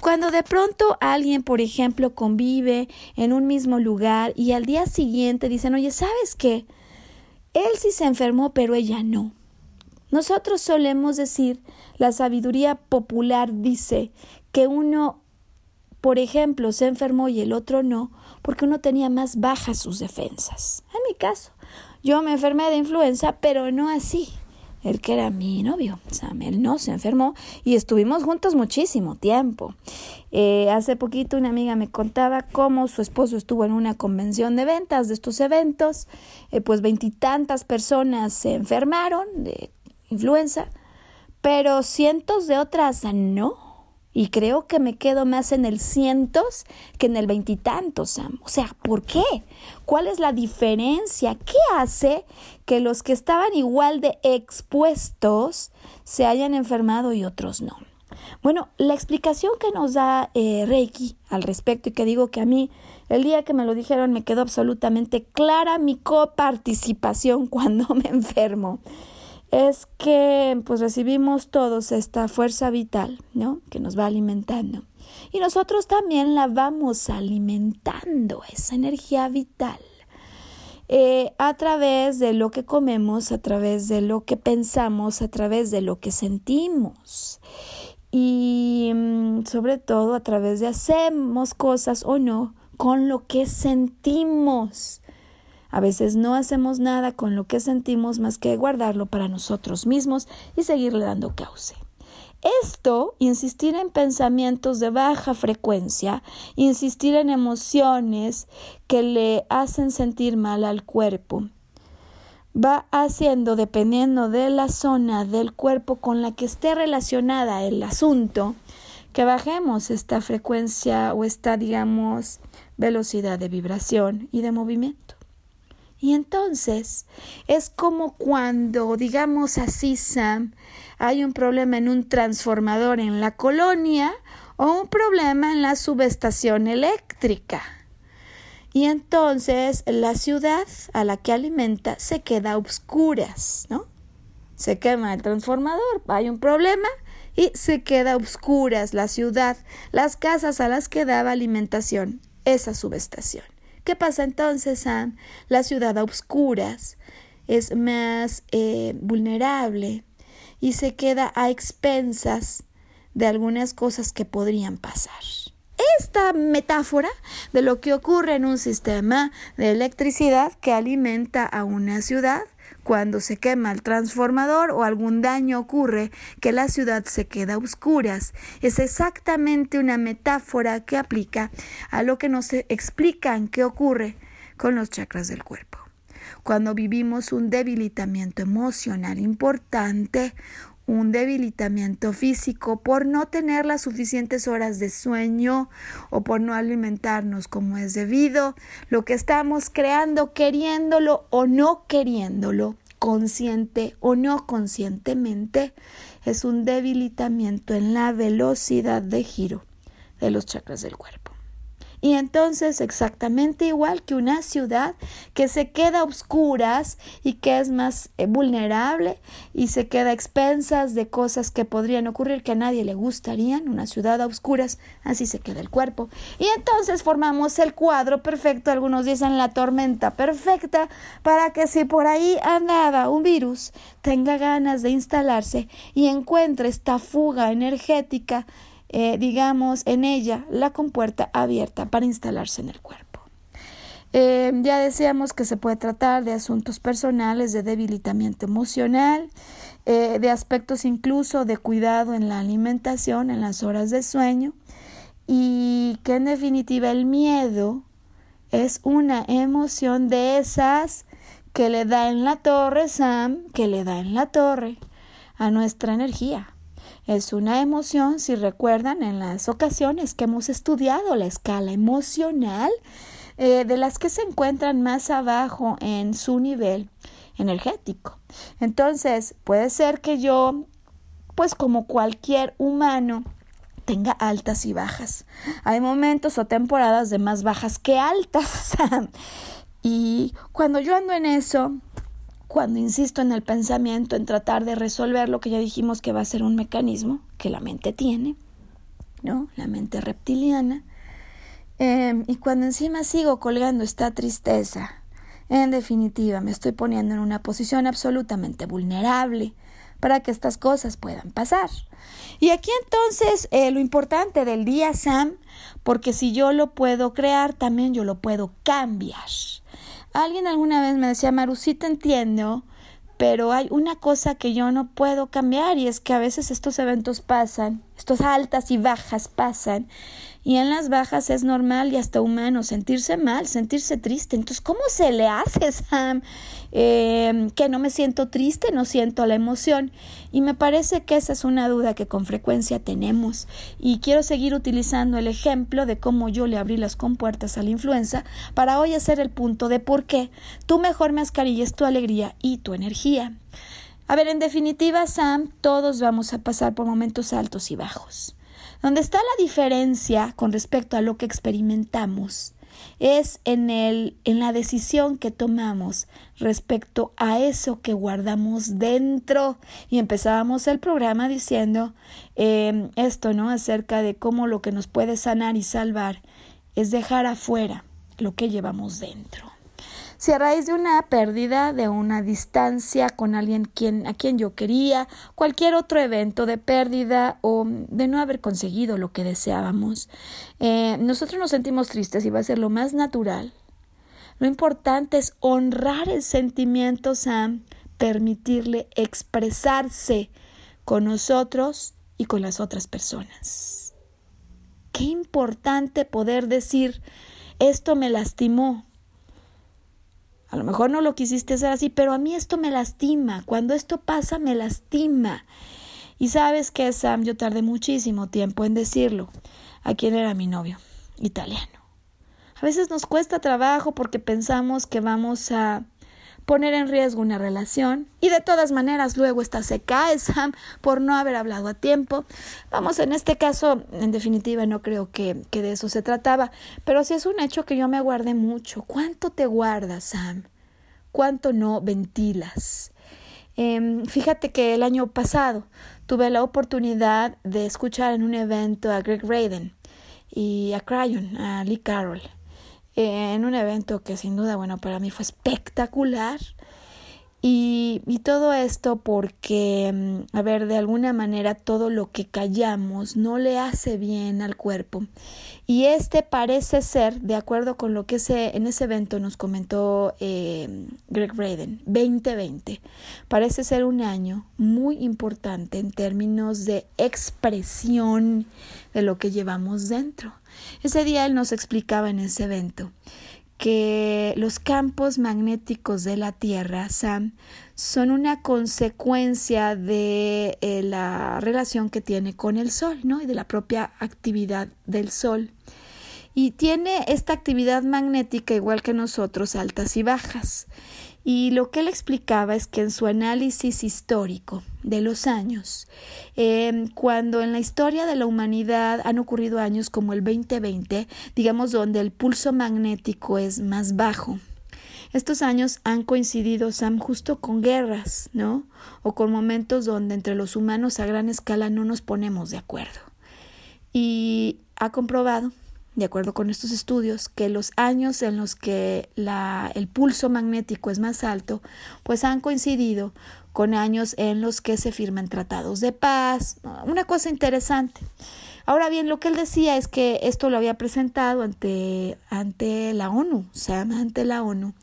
Cuando de pronto alguien, por ejemplo, convive en un mismo lugar y al día siguiente dicen, oye, ¿sabes qué? Él sí se enfermó, pero ella no. Nosotros solemos decir, la sabiduría popular dice que uno, por ejemplo, se enfermó y el otro no, porque uno tenía más bajas sus defensas. En mi caso, yo me enfermé de influenza, pero no así. El que era mi novio, Sam, él no se enfermó y estuvimos juntos muchísimo tiempo. Eh, hace poquito una amiga me contaba cómo su esposo estuvo en una convención de ventas de estos eventos, eh, pues veintitantas personas se enfermaron de influenza, pero cientos de otras no. Y creo que me quedo más en el cientos que en el veintitantos, Sam. O sea, ¿por qué? ¿Cuál es la diferencia? ¿Qué hace que los que estaban igual de expuestos se hayan enfermado y otros no? Bueno, la explicación que nos da eh, Reiki al respecto y que digo que a mí el día que me lo dijeron me quedó absolutamente clara mi coparticipación cuando me enfermo es que pues recibimos todos esta fuerza vital, ¿no? Que nos va alimentando. Y nosotros también la vamos alimentando, esa energía vital. Eh, a través de lo que comemos, a través de lo que pensamos, a través de lo que sentimos y mm, sobre todo a través de hacemos cosas o no con lo que sentimos. A veces no hacemos nada con lo que sentimos más que guardarlo para nosotros mismos y seguirle dando cauce. Esto, insistir en pensamientos de baja frecuencia, insistir en emociones que le hacen sentir mal al cuerpo, va haciendo, dependiendo de la zona del cuerpo con la que esté relacionada el asunto, que bajemos esta frecuencia o esta, digamos, velocidad de vibración y de movimiento. Y entonces es como cuando, digamos así, Sam, hay un problema en un transformador en la colonia o un problema en la subestación eléctrica. Y entonces la ciudad a la que alimenta se queda a obscuras, ¿no? Se quema el transformador, hay un problema y se queda a obscuras la ciudad, las casas a las que daba alimentación esa subestación. ¿Qué pasa entonces, Sam? La ciudad a obscuras es más eh, vulnerable y se queda a expensas de algunas cosas que podrían pasar. Esta metáfora de lo que ocurre en un sistema de electricidad que alimenta a una ciudad cuando se quema el transformador o algún daño ocurre que la ciudad se queda a oscuras. Es exactamente una metáfora que aplica a lo que nos explican que ocurre con los chakras del cuerpo. Cuando vivimos un debilitamiento emocional importante, un debilitamiento físico por no tener las suficientes horas de sueño o por no alimentarnos como es debido, lo que estamos creando queriéndolo o no queriéndolo, consciente o no conscientemente, es un debilitamiento en la velocidad de giro de los chakras del cuerpo. Y entonces exactamente igual que una ciudad que se queda a oscuras y que es más eh, vulnerable y se queda a expensas de cosas que podrían ocurrir que a nadie le gustarían, una ciudad a oscuras, así se queda el cuerpo. Y entonces formamos el cuadro perfecto, algunos dicen la tormenta perfecta, para que si por ahí andaba un virus tenga ganas de instalarse y encuentre esta fuga energética eh, digamos, en ella la compuerta abierta para instalarse en el cuerpo. Eh, ya decíamos que se puede tratar de asuntos personales, de debilitamiento emocional, eh, de aspectos incluso de cuidado en la alimentación, en las horas de sueño, y que en definitiva el miedo es una emoción de esas que le da en la torre, Sam, que le da en la torre a nuestra energía. Es una emoción, si recuerdan, en las ocasiones que hemos estudiado la escala emocional, eh, de las que se encuentran más abajo en su nivel energético. Entonces, puede ser que yo, pues como cualquier humano, tenga altas y bajas. Hay momentos o temporadas de más bajas que altas. y cuando yo ando en eso, cuando insisto en el pensamiento, en tratar de resolver lo que ya dijimos que va a ser un mecanismo que la mente tiene, ¿no? La mente reptiliana. Em, y cuando encima sigo colgando esta tristeza, en definitiva me estoy poniendo en una posición absolutamente vulnerable para que estas cosas puedan pasar. Y aquí entonces eh, lo importante del día, Sam, porque si yo lo puedo crear, también yo lo puedo cambiar. Alguien alguna vez me decía, Maru, sí te entiendo, pero hay una cosa que yo no puedo cambiar y es que a veces estos eventos pasan, estos altas y bajas pasan y en las bajas es normal y hasta humano sentirse mal, sentirse triste. Entonces, ¿cómo se le hace, Sam? Eh, que no me siento triste, no siento la emoción. Y me parece que esa es una duda que con frecuencia tenemos. Y quiero seguir utilizando el ejemplo de cómo yo le abrí las compuertas a la influenza para hoy hacer el punto de por qué tu mejor mascarilla es tu alegría y tu energía. A ver, en definitiva, Sam, todos vamos a pasar por momentos altos y bajos. Donde está la diferencia con respecto a lo que experimentamos es en, el, en la decisión que tomamos respecto a eso que guardamos dentro. Y empezábamos el programa diciendo em, esto, ¿no? Acerca de cómo lo que nos puede sanar y salvar es dejar afuera lo que llevamos dentro. Si a raíz de una pérdida, de una distancia con alguien a quien yo quería, cualquier otro evento de pérdida o de no haber conseguido lo que deseábamos, eh, nosotros nos sentimos tristes y va a ser lo más natural. Lo importante es honrar el sentimiento, Sam, permitirle expresarse con nosotros y con las otras personas. Qué importante poder decir, esto me lastimó, a lo mejor no lo quisiste hacer así, pero a mí esto me lastima. Cuando esto pasa, me lastima. Y sabes que, Sam, yo tardé muchísimo tiempo en decirlo. ¿A quién era mi novio? Italiano. A veces nos cuesta trabajo porque pensamos que vamos a poner en riesgo una relación y de todas maneras luego esta se cae, Sam, por no haber hablado a tiempo. Vamos, en este caso, en definitiva, no creo que, que de eso se trataba, pero sí es un hecho que yo me guardé mucho. ¿Cuánto te guardas, Sam? ¿Cuánto no ventilas? Eh, fíjate que el año pasado tuve la oportunidad de escuchar en un evento a Greg Raiden y a Cryon, a Lee Carroll en un evento que sin duda, bueno, para mí fue espectacular. Y, y, todo esto porque, mm, a ver, de alguna manera todo lo que callamos no le hace bien al cuerpo. Y este parece ser, de acuerdo con lo que ese, en ese evento nos comentó eh, Greg Braden, 2020, parece ser un año muy importante en términos de expresión de lo que llevamos dentro. Ese día él nos explicaba en ese evento que los campos magnéticos de la Tierra, Sam, son una consecuencia de eh, la relación que tiene con el Sol, ¿no? Y de la propia actividad del Sol. Y tiene esta actividad magnética igual que nosotros, altas y bajas. Y lo que él explicaba es que en su análisis histórico de los años, em, cuando en la historia de la humanidad han ocurrido años como el 2020, digamos donde el pulso magnético es más bajo, estos años han coincidido, Sam, justo con guerras, ¿no? O con momentos donde entre los humanos a gran escala no nos ponemos de acuerdo. Y ha comprobado de acuerdo con estos estudios, que los años en los que la, el pulso magnético es más alto, pues han coincidido con años en los que se firman tratados de paz, una cosa interesante. Ahora bien, lo que él decía es que esto lo había presentado ante, ante la ONU, o sea, ante la ONU,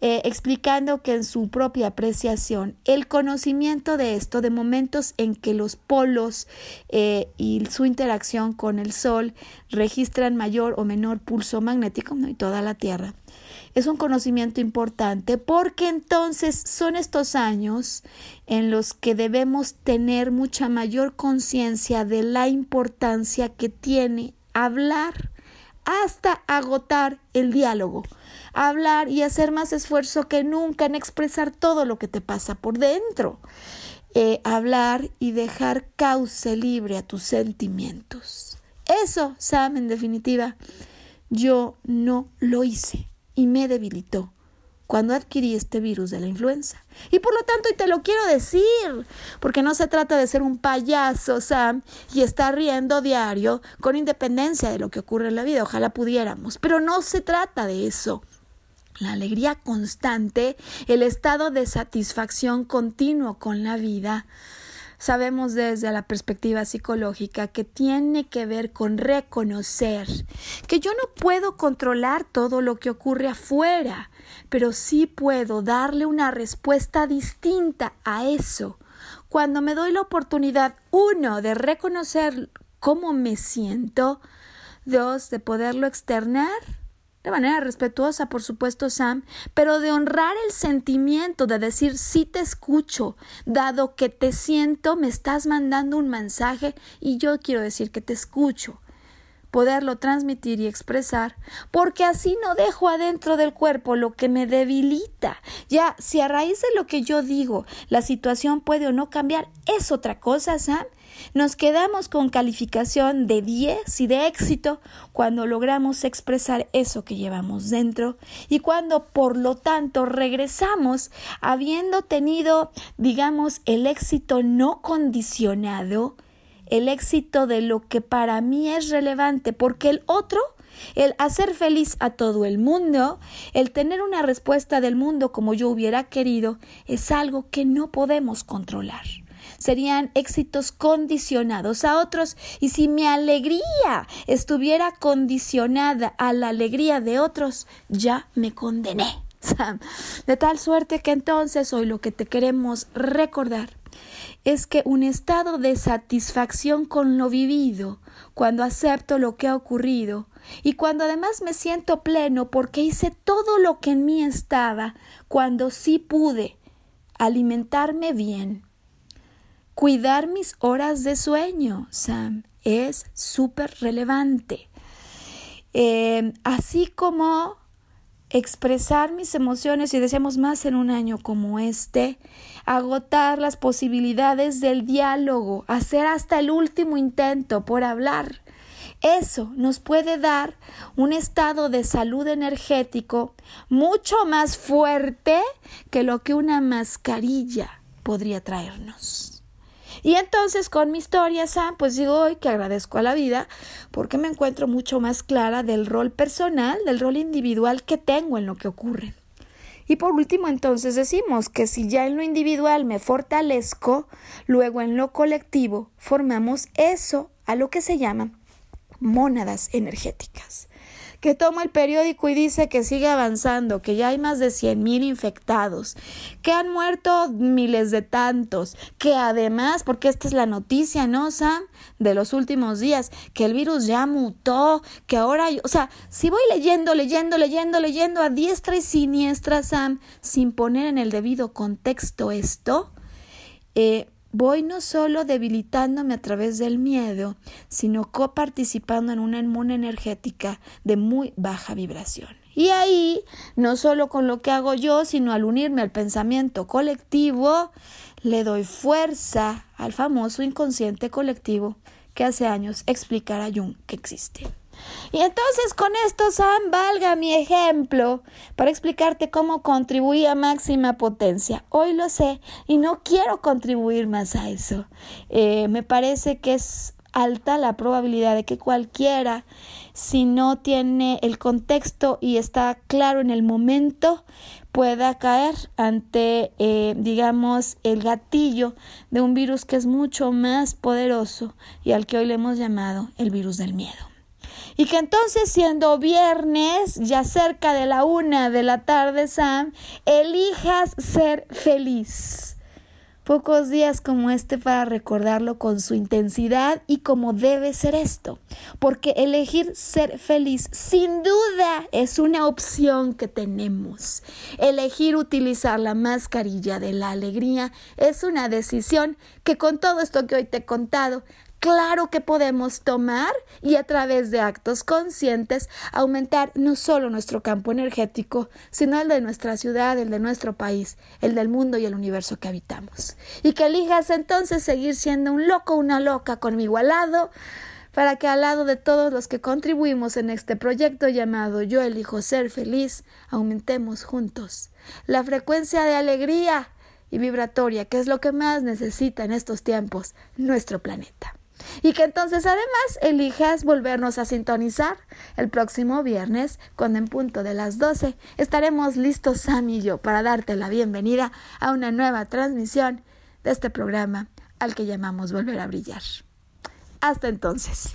eh, explicando que en su propia apreciación el conocimiento de esto, de momentos en que los polos eh, y su interacción con el Sol registran mayor o menor pulso magnético y toda la Tierra, es un conocimiento importante porque entonces son estos años en los que debemos tener mucha mayor conciencia de la importancia que tiene hablar hasta agotar el diálogo hablar y hacer más esfuerzo que nunca en expresar todo lo que te pasa por dentro. Eh, hablar y dejar cauce libre a tus sentimientos. Eso, Sam, en definitiva, yo no lo hice y me debilitó cuando adquirí este virus de la influenza. Y por lo tanto, y te lo quiero decir, porque no se trata de ser un payaso, Sam, y estar riendo diario con independencia de lo que ocurre en la vida, ojalá pudiéramos, pero no se trata de eso. la alegría constante, el estado de satisfacción continuo con la vida, sabemos desde la perspectiva psicológica que tiene que ver con reconocer que yo no puedo controlar todo lo que ocurre afuera, pero sí puedo darle una respuesta distinta a eso. Cuando me doy la oportunidad, uno, de reconocer cómo me siento, dos, de poderlo externar, de manera respetuosa, por supuesto, Sam, pero de honrar el sentimiento, de decir sí te escucho, dado que te siento, me estás mandando un mensaje y yo quiero decir que te escucho poderlo transmitir y expresar, porque así no dejo adentro del cuerpo lo que me debilita. Ya, si a raíz de lo que yo digo la situación puede o no cambiar, es otra cosa, Sam. Nos quedamos con calificación de 10 y de éxito cuando logramos expresar eso que llevamos dentro y cuando por lo tanto regresamos habiendo tenido, digamos, el éxito no condicionado el éxito de lo que para mí es relevante, porque el otro, el hacer feliz a todo el mundo, el tener una respuesta del mundo como yo hubiera querido, es algo que no podemos controlar. Serían éxitos condicionados a otros y si mi alegría estuviera condicionada a la alegría de otros, ya me condené. De tal suerte que entonces hoy lo que te queremos recordar es que un estado de satisfacción con lo vivido, cuando acepto lo que ha ocurrido, y cuando además me siento pleno porque hice todo lo que en mí estaba, cuando sí pude alimentarme bien, cuidar mis horas de sueño, Sam, es súper relevante. Eh, así como expresar mis emociones y deseamos más en un año como este, agotar las posibilidades del diálogo, hacer hasta el último intento por hablar. Eso nos puede dar un estado de salud energético mucho más fuerte que lo que una mascarilla podría traernos. Y entonces con mi historia, Sam, pues digo hoy que agradezco a la vida porque me encuentro mucho más clara del rol personal, del rol individual que tengo en lo que ocurre. Y por último, entonces decimos que si ya en lo individual me fortalezco, luego en lo colectivo formamos eso a lo que se llaman mónadas energéticas que toma el periódico y dice que sigue avanzando, que ya hay más de 100.000 infectados, que han muerto miles de tantos, que además, porque esta es la noticia, ¿no, Sam? De los últimos días, que el virus ya mutó, que ahora, o sea, si voy leyendo, leyendo, leyendo, leyendo a diestra y siniestra, Sam, sin poner en el debido contexto esto, eh, voy no solo debilitándome a través del miedo, sino coparticipando en una inmune energética de muy baja vibración. Y ahí, no solo con lo que hago yo, sino al unirme al pensamiento colectivo, le doy fuerza al famoso inconsciente colectivo que hace años explicara Jung que existe. Y entonces con esto, Sam, valga mi ejemplo para explicarte cómo contribuí a máxima potencia. Hoy lo sé y no quiero contribuir más a eso. Eh, me parece que es alta la probabilidad de que cualquiera, si no tiene el contexto y está claro en el momento, pueda caer ante, eh, digamos, el gatillo de un virus que es mucho más poderoso y al que hoy le hemos llamado el virus del miedo. Y que entonces siendo viernes, ya cerca de la una de la tarde, Sam, elijas ser feliz. Pocos días como este para recordarlo con su intensidad y como debe ser esto. Porque elegir ser feliz sin duda es una opción que tenemos. Elegir utilizar la mascarilla de la alegría es una decisión que con todo esto que hoy te he contado claro que podemos tomar y a través de actos conscientes aumentar no solo nuestro campo energético, sino el de nuestra ciudad, el de nuestro país, el del mundo y el universo que habitamos. Y que elijas entonces seguir siendo un loco, una loca conmigo al lado, para que al lado de todos los que contribuimos en este proyecto llamado Yo elijo ser feliz, aumentemos juntos la frecuencia de alegría y vibratoria, que es lo que más necesita en estos tiempos nuestro planeta. Y que entonces además elijas volvernos a sintonizar el próximo viernes, cuando en punto de las 12 estaremos listos Sam y yo para darte la bienvenida a una nueva transmisión de este programa al que llamamos Volver a Brillar. Hasta entonces.